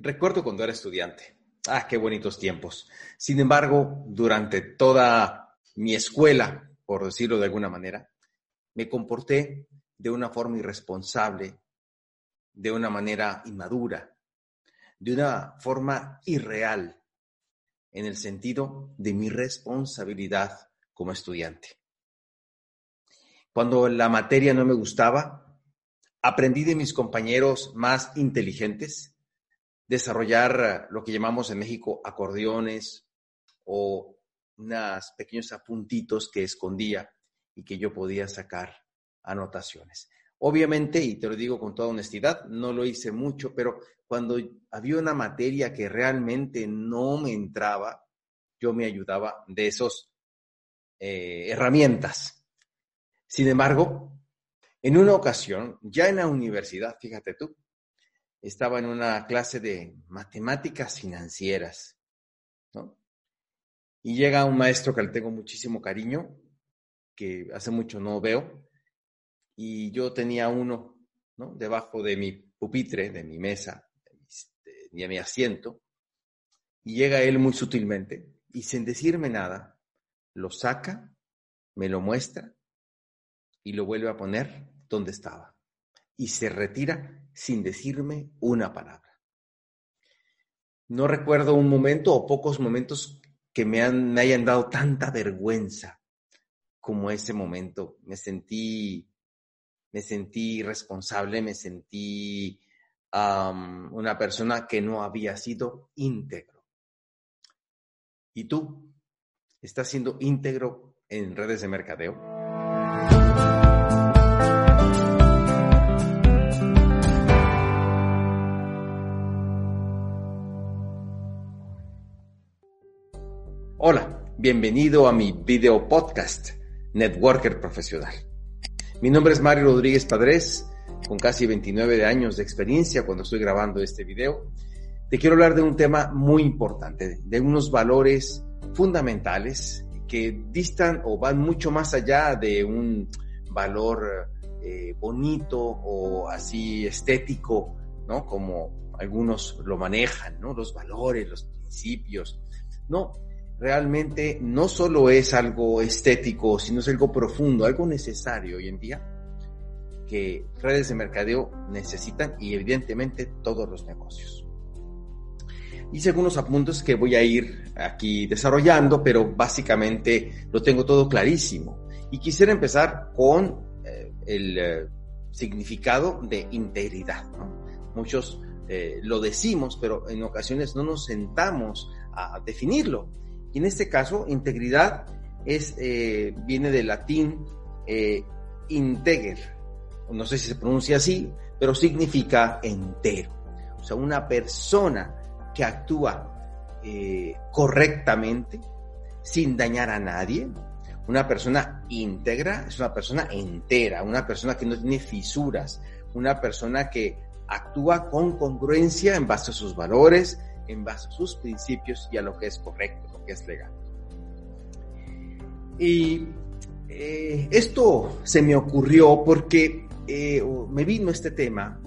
Recuerdo cuando era estudiante. Ah, qué bonitos tiempos. Sin embargo, durante toda mi escuela, por decirlo de alguna manera, me comporté de una forma irresponsable, de una manera inmadura, de una forma irreal, en el sentido de mi responsabilidad como estudiante. Cuando la materia no me gustaba, aprendí de mis compañeros más inteligentes desarrollar lo que llamamos en México acordeones o unos pequeños apuntitos que escondía y que yo podía sacar anotaciones. Obviamente, y te lo digo con toda honestidad, no lo hice mucho, pero cuando había una materia que realmente no me entraba, yo me ayudaba de esas eh, herramientas. Sin embargo, en una ocasión, ya en la universidad, fíjate tú, estaba en una clase de matemáticas financieras, ¿no? Y llega un maestro que le tengo muchísimo cariño, que hace mucho no veo, y yo tenía uno, ¿no? Debajo de mi pupitre, de mi mesa, de mi, mi asiento, y llega él muy sutilmente, y sin decirme nada, lo saca, me lo muestra, y lo vuelve a poner donde estaba, y se retira sin decirme una palabra. No recuerdo un momento o pocos momentos que me, hayan dado tanta vergüenza como ese momento. Me sentí, me sentí responsable, me sentí una persona que no había sido íntegro. ¿Y tú? ¿Estás siendo íntegro en redes de mercadeo? Hola, bienvenido a mi video podcast, Networker Profesional. Mi nombre es Mario Rodríguez Padres, con casi 29 años de experiencia cuando estoy grabando este video. Te quiero hablar de un tema muy importante, de unos valores fundamentales que distan o van mucho más allá de un valor eh, bonito o así estético, ¿no? Como algunos lo manejan, ¿no? Los valores, los principios. No, realmente no solo es algo estético, sino es algo profundo, algo necesario hoy en día que redes de mercadeo necesitan y evidentemente todos los negocios. Hice algunos apuntes que voy a ir aquí desarrollando, pero básicamente lo tengo todo clarísimo. Y quisiera empezar con eh, el eh, significado de integridad. Muchos eh, lo decimos, pero en ocasiones no nos sentamos a definirlo. Y en este caso, integridad es, eh, viene del latín eh, integer, no sé si se pronuncia así, pero significa entero. O sea, una persona que actúa eh, correctamente, sin dañar a nadie. Una persona íntegra es una persona entera, una persona que no tiene fisuras, una persona que actúa con congruencia en base a sus valores, en base a sus principios y a lo que es correcto es legal. Y eh, esto se me ocurrió porque eh, me vino este tema,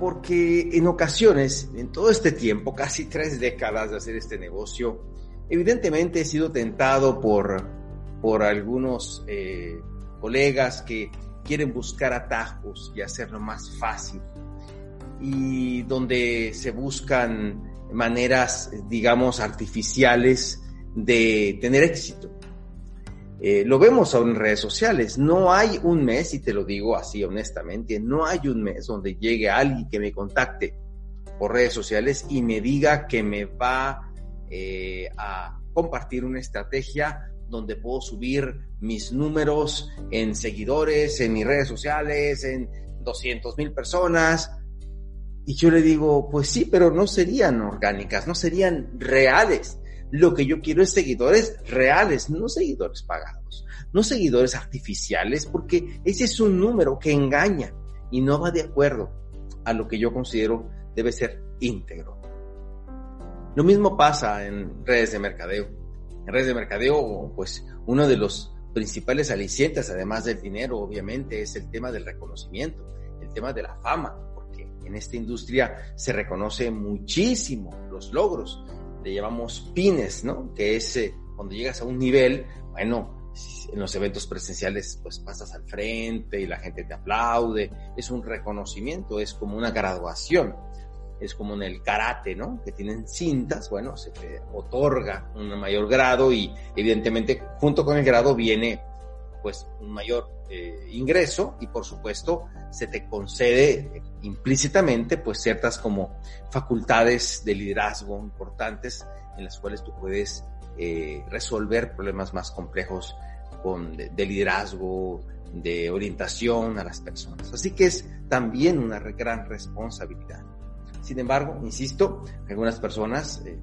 porque en ocasiones, en todo este tiempo, casi tres décadas de hacer este negocio, evidentemente he sido tentado por, por algunos eh, colegas que quieren buscar atajos y hacerlo más fácil y donde se buscan maneras, digamos, artificiales de tener éxito. Eh, lo vemos en redes sociales. No hay un mes, y te lo digo así honestamente, no hay un mes donde llegue alguien que me contacte por redes sociales y me diga que me va eh, a compartir una estrategia donde puedo subir mis números en seguidores, en mis redes sociales, en 200 mil personas, y yo le digo, pues sí, pero no serían orgánicas, no serían reales. Lo que yo quiero es seguidores reales, no seguidores pagados, no seguidores artificiales, porque ese es un número que engaña y no va de acuerdo a lo que yo considero debe ser íntegro. Lo mismo pasa en redes de mercadeo. En redes de mercadeo, pues uno de los principales alicientes, además del dinero, obviamente, es el tema del reconocimiento, el tema de la fama En esta industria se reconoce muchísimo los logros. Le llamamos pines, ¿no? Que es eh, cuando llegas a un nivel, bueno, en los eventos presenciales pues pasas al frente y la gente te aplaude, es un reconocimiento, es como una graduación, es como en el karate, ¿no? Que tienen cintas, bueno, se te otorga un mayor grado y evidentemente junto con el grado viene pues un mayor eh, ingreso y por supuesto se te concede implícitamente pues ciertas como facultades de liderazgo importantes en las cuales tú puedes eh, resolver problemas más complejos con, de, liderazgo, de orientación a las personas. Así que es también una gran responsabilidad. Sin embargo, insisto, algunas personas, eh,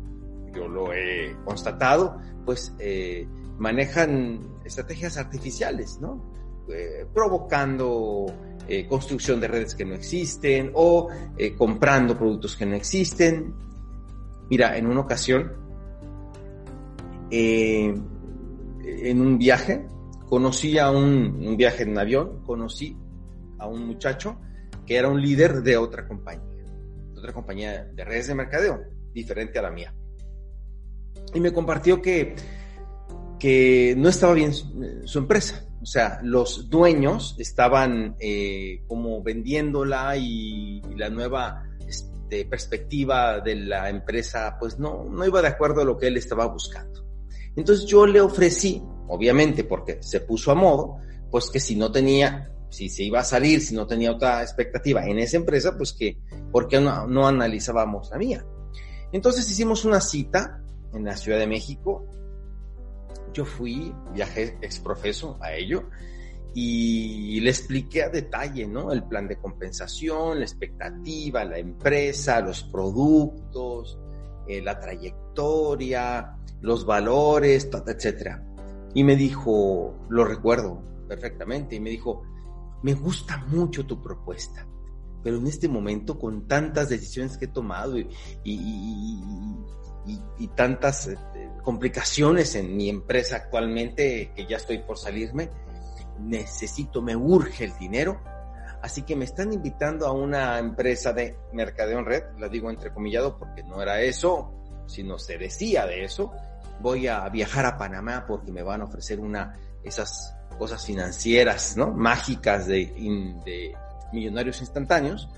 yo lo he constatado, pues eh, manejan estrategias artificiales, ¿no? Eh, provocando eh, construcción de redes que no existen o eh, comprando productos que no existen. Mira, en una ocasión, en un viaje, conocí a un, viaje en avión, conocí a un muchacho que era un líder de otra compañía, de otra compañía de redes de mercadeo, diferente a la mía. Y me compartió que que no estaba bien su, empresa. O sea, los dueños estaban eh, como vendiéndola y, y la nueva este, perspectiva de la empresa, pues no, no iba de acuerdo a lo que él estaba buscando. Entonces yo le ofrecí, obviamente porque se puso a modo, pues que si no tenía, si se iba a salir, si no tenía otra expectativa en esa empresa, pues que, ¿por qué no, no analizábamos la mía? Entonces hicimos una cita en la Ciudad de México yo fui, viajé exprofeso a ello y le expliqué a detalle, ¿no? El plan de compensación, la expectativa, la empresa, los productos, eh, la trayectoria, los valores, etcétera. Y me dijo, lo recuerdo perfectamente, y me dijo, me gusta mucho tu propuesta, pero en este momento con tantas decisiones que he tomado y, tantas este, complicaciones en mi empresa actualmente, que ya estoy por salirme, necesito, me urge el dinero. Así que me están invitando a una empresa de mercadeo en red, la digo entrecomillado porque no era eso, sino se decía de eso. Voy a viajar a Panamá porque me van a ofrecer una, esas cosas financieras, ¿no? Mágicas de, de millonarios instantáneos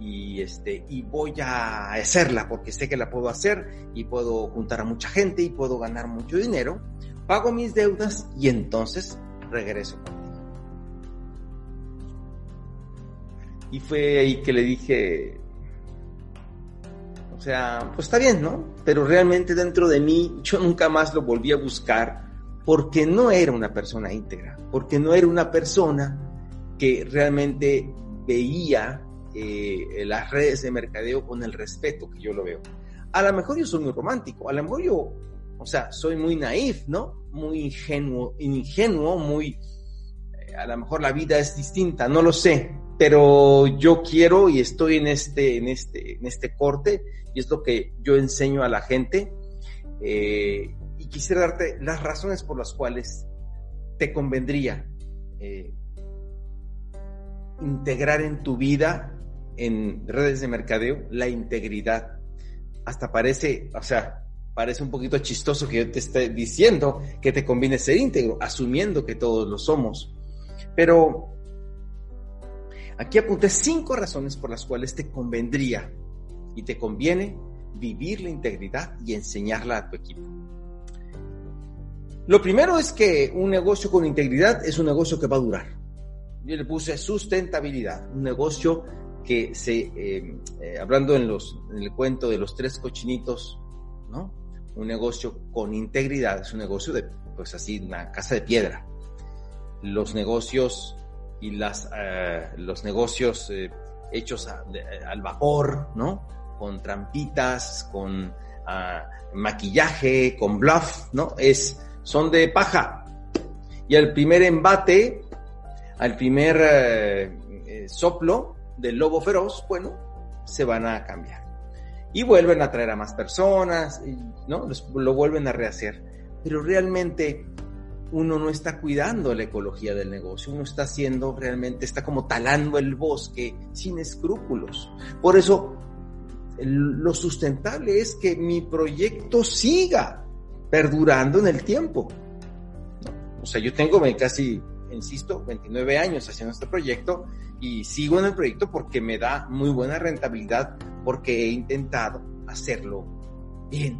y este y voy a hacerla porque sé que la puedo hacer y puedo juntar a mucha gente y puedo ganar mucho dinero, pago mis deudas y entonces regreso contigo. Y fue ahí que le dije, o sea, pues está bien, ¿no? Pero realmente dentro de mí yo nunca más lo volví a buscar porque no era una persona íntegra, porque no era una persona que realmente veía eh, las redes de mercadeo con el respeto que yo lo veo. A lo mejor yo soy muy romántico, a lo mejor yo, o sea, soy muy naif, ¿no? Muy ingenuo, ingenuo, muy... Eh, a lo mejor la vida es distinta, no lo sé, pero yo quiero y estoy en este, en este, en este corte y es lo que yo enseño a la gente. Eh, y quisiera darte las razones por las cuales te convendría integrar en tu vida en redes de mercadeo la integridad. Hasta parece, o sea, parece un poquito chistoso que yo te esté diciendo que te conviene ser íntegro, asumiendo que todos lo somos. Pero aquí apunté cinco razones por las cuales te convendría y te conviene vivir la integridad y enseñarla a tu equipo. Lo primero es que un negocio con integridad es un negocio que va a durar. Yo le puse sustentabilidad, un negocio que se, eh, eh, hablando en, los, en el cuento de los tres cochinitos, ¿no? Un negocio con integridad es un negocio de, pues así, una casa de piedra. Los negocios y las, eh, los negocios hechos al vapor, ¿no? Con trampitas, con ah, maquillaje, con bluff, ¿no? Es, son de paja. Y al primer embate, al primer soplo, del lobo feroz, bueno, se van a cambiar. Y vuelven a traer a más personas, ¿no? lo vuelven a rehacer. Pero realmente uno no está cuidando la ecología del negocio, uno está haciendo realmente, está como talando el bosque sin escrúpulos. Por eso, lo sustentable es que mi proyecto siga perdurando en el tiempo. O sea, yo tengo casi, insisto, 29 años haciendo este proyecto y sigo en el proyecto porque me da muy buena rentabilidad, porque he intentado hacerlo bien,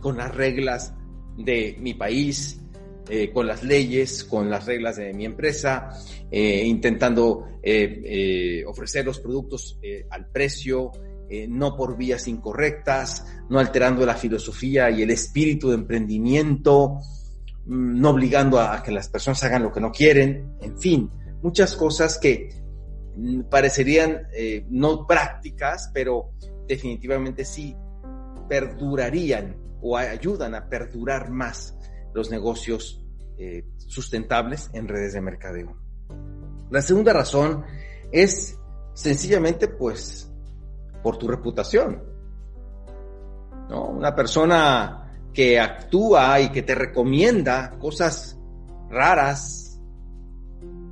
con las reglas de mi país, eh, con las leyes, con las reglas de mi empresa, eh, intentando eh, ofrecer los productos al precio, no por vías incorrectas, no alterando la filosofía y el espíritu de emprendimiento, no obligando a, que las personas hagan lo que no quieren, en fin, muchas cosas que mm, parecerían no prácticas, pero definitivamente sí perdurarían o ayudan a perdurar más los negocios eh, sustentables en redes de mercadeo. La segunda razón es sencillamente pues por tu reputación. ¿no? Una persona que actúa y que te recomienda cosas raras,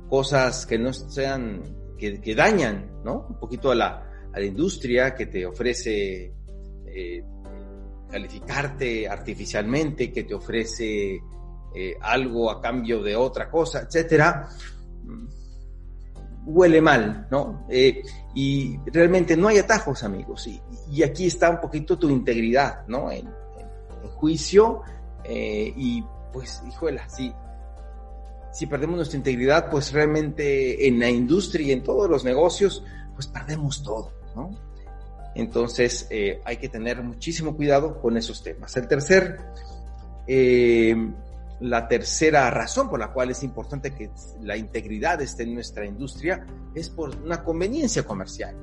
cosas que no sean, que, dañan, ¿no? Un poquito a la, a la industria, que te ofrece eh, calificarte artificialmente, que te ofrece eh, algo a cambio de otra cosa, etcétera, mm, huele mal, ¿no? Eh, y realmente no hay atajos, amigos. Y, aquí está un poquito tu integridad, ¿no? Juicio. Eh, y pues, hijuela, si, si perdemos nuestra integridad, pues realmente en la industria y en todos los negocios, pues perdemos todo, ¿no? Entonces eh, hay que tener muchísimo cuidado con esos temas. El tercer, eh, la tercera razón por la cual es importante que la integridad esté en nuestra industria es por una conveniencia comercial.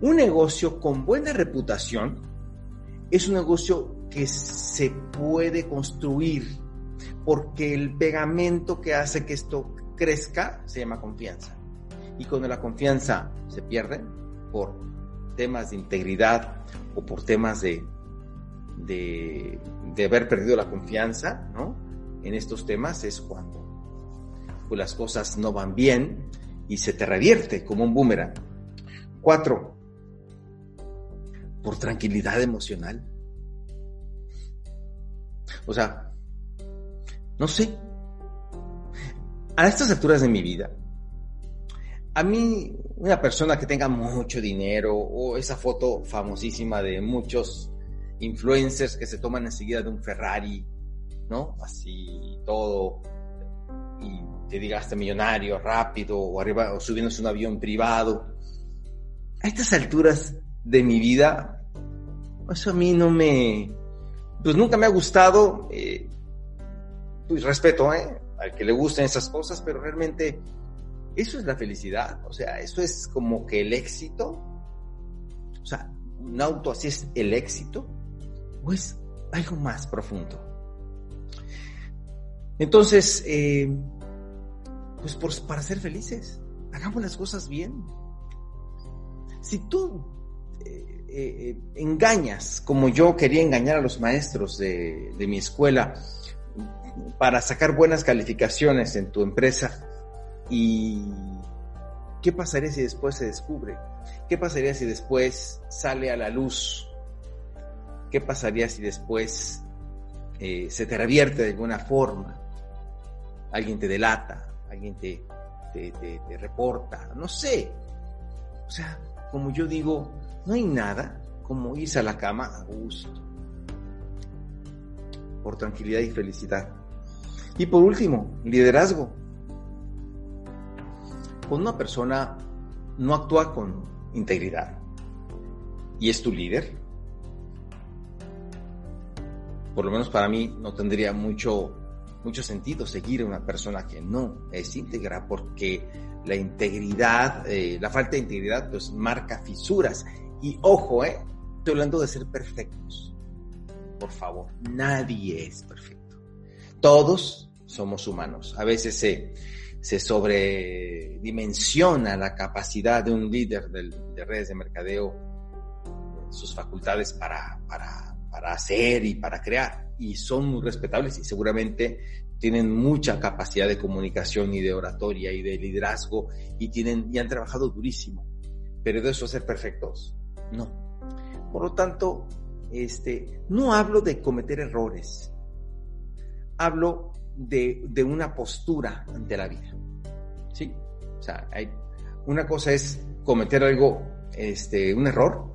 Un negocio con buena reputación es un negocio que se puede construir porque el pegamento que hace que esto crezca se llama confianza. Y cuando la confianza se pierde por temas de integridad o por temas de, de, haber perdido la confianza, ¿no? En estos temas es cuando pues, las cosas no van bien y se te revierte como un boomerang. Cuatro, por tranquilidad emocional. O sea, no sé. A estas alturas de mi vida, a mí, una persona que tenga mucho dinero o esa foto famosísima de muchos influencers que se toman enseguida de un Ferrari, ¿no? Así todo, y te diga hasta millonario, rápido, o arriba, o subiéndose un avión privado. A estas alturas de mi vida, eso a mí no me, pues nunca me ha gustado, eh, pues respeto, ¿eh? Al que le gusten esas cosas, pero realmente eso es la felicidad, o sea, eso es como que el éxito, o sea, un auto así es el éxito, o es algo más profundo. Entonces, eh, pues para ser felices, hagamos las cosas bien. Si tú eh, eh, engañas, como yo quería engañar a los maestros de, mi escuela, para sacar buenas calificaciones en tu empresa, ¿Y qué pasaría si después se descubre? ¿Qué pasaría si después sale a la luz? ¿Qué pasaría si después eh, se te revierte de alguna forma? Alguien te delata, alguien te, te, te reporta, no sé. O sea, como yo digo, no hay nada como irse a la cama a gusto, por tranquilidad y felicidad. Y por último, liderazgo cuando una persona no actúa con integridad y es tu líder, por lo menos para mí no tendría mucho, mucho sentido seguir a una persona que no es íntegra porque la integridad, eh, la falta de integridad pues marca fisuras. Y ojo, eh, estoy hablando de ser perfectos. Por favor, nadie es perfecto. Todos somos humanos. A veces se se sobredimensiona la capacidad de un líder de redes de mercadeo, sus facultades para, para, para hacer y para crear. Y son muy respetables y seguramente tienen mucha capacidad de comunicación y de oratoria y de liderazgo y tienen y han trabajado durísimo. Pero de eso ser perfectos, no. Por lo tanto, este, no hablo de cometer errores. Hablo de, de una postura ante la vida. ¿Sí? O sea, hay, una cosa es cometer algo, este, un error,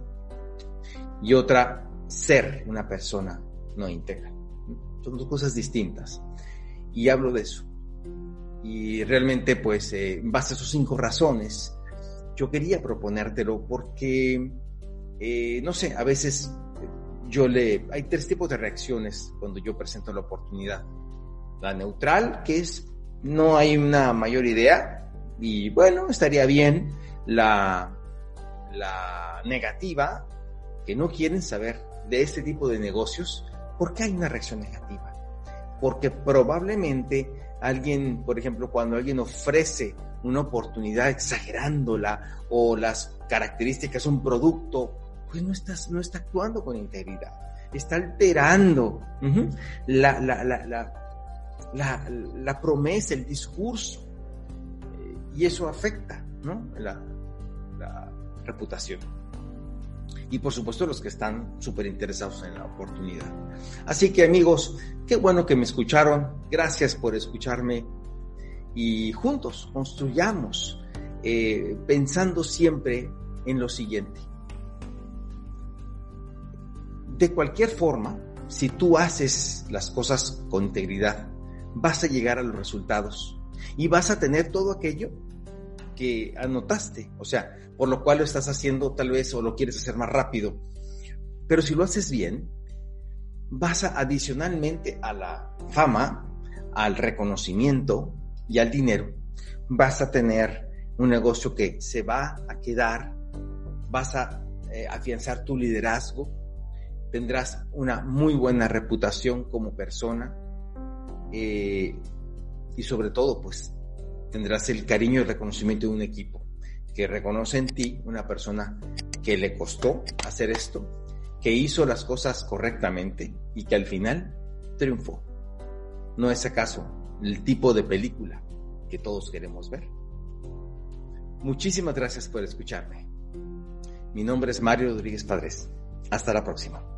y otra, ser una persona no íntegra. Son dos cosas distintas. Y hablo de eso. Y realmente, pues, eh, en base a esos cinco razones, yo quería proponértelo porque, eh, no sé, a veces yo le... Hay tres tipos de reacciones cuando yo presento la oportunidad. La neutral, que es no hay una mayor idea y bueno, estaría bien. La, la negativa, que no quieren saber de este tipo de negocios, ¿por qué hay una reacción negativa? Porque probablemente alguien, por ejemplo, cuando alguien ofrece una oportunidad exagerándola o las características un producto, pues no, estás, no está actuando con integridad, está alterando la, la, la, la, promesa, el discurso, eh, y eso afecta ¿no? la reputación y por supuesto los que están súper interesados en la oportunidad. Así que amigos, qué bueno que me escucharon, gracias por escucharme y juntos construyamos eh, pensando siempre en lo siguiente. De cualquier forma, si tú haces las cosas con integridad, vas a llegar a los resultados y vas a tener todo aquello que anotaste, o sea, por lo cual lo estás haciendo tal vez o lo quieres hacer más rápido. Pero si lo haces bien, vas a adicionalmente a la fama, al reconocimiento y al dinero, vas a tener un negocio que se va a quedar, vas a eh, afianzar tu liderazgo, tendrás una muy buena reputación como persona eh, y sobre todo pues tendrás el cariño y el reconocimiento de un equipo que reconoce en ti una persona que le costó hacer esto, que hizo las cosas correctamente y que al final triunfó. ¿No es acaso el tipo de película que todos queremos ver? Muchísimas gracias por escucharme. Mi nombre es Mario Rodríguez Padres. Hasta la próxima.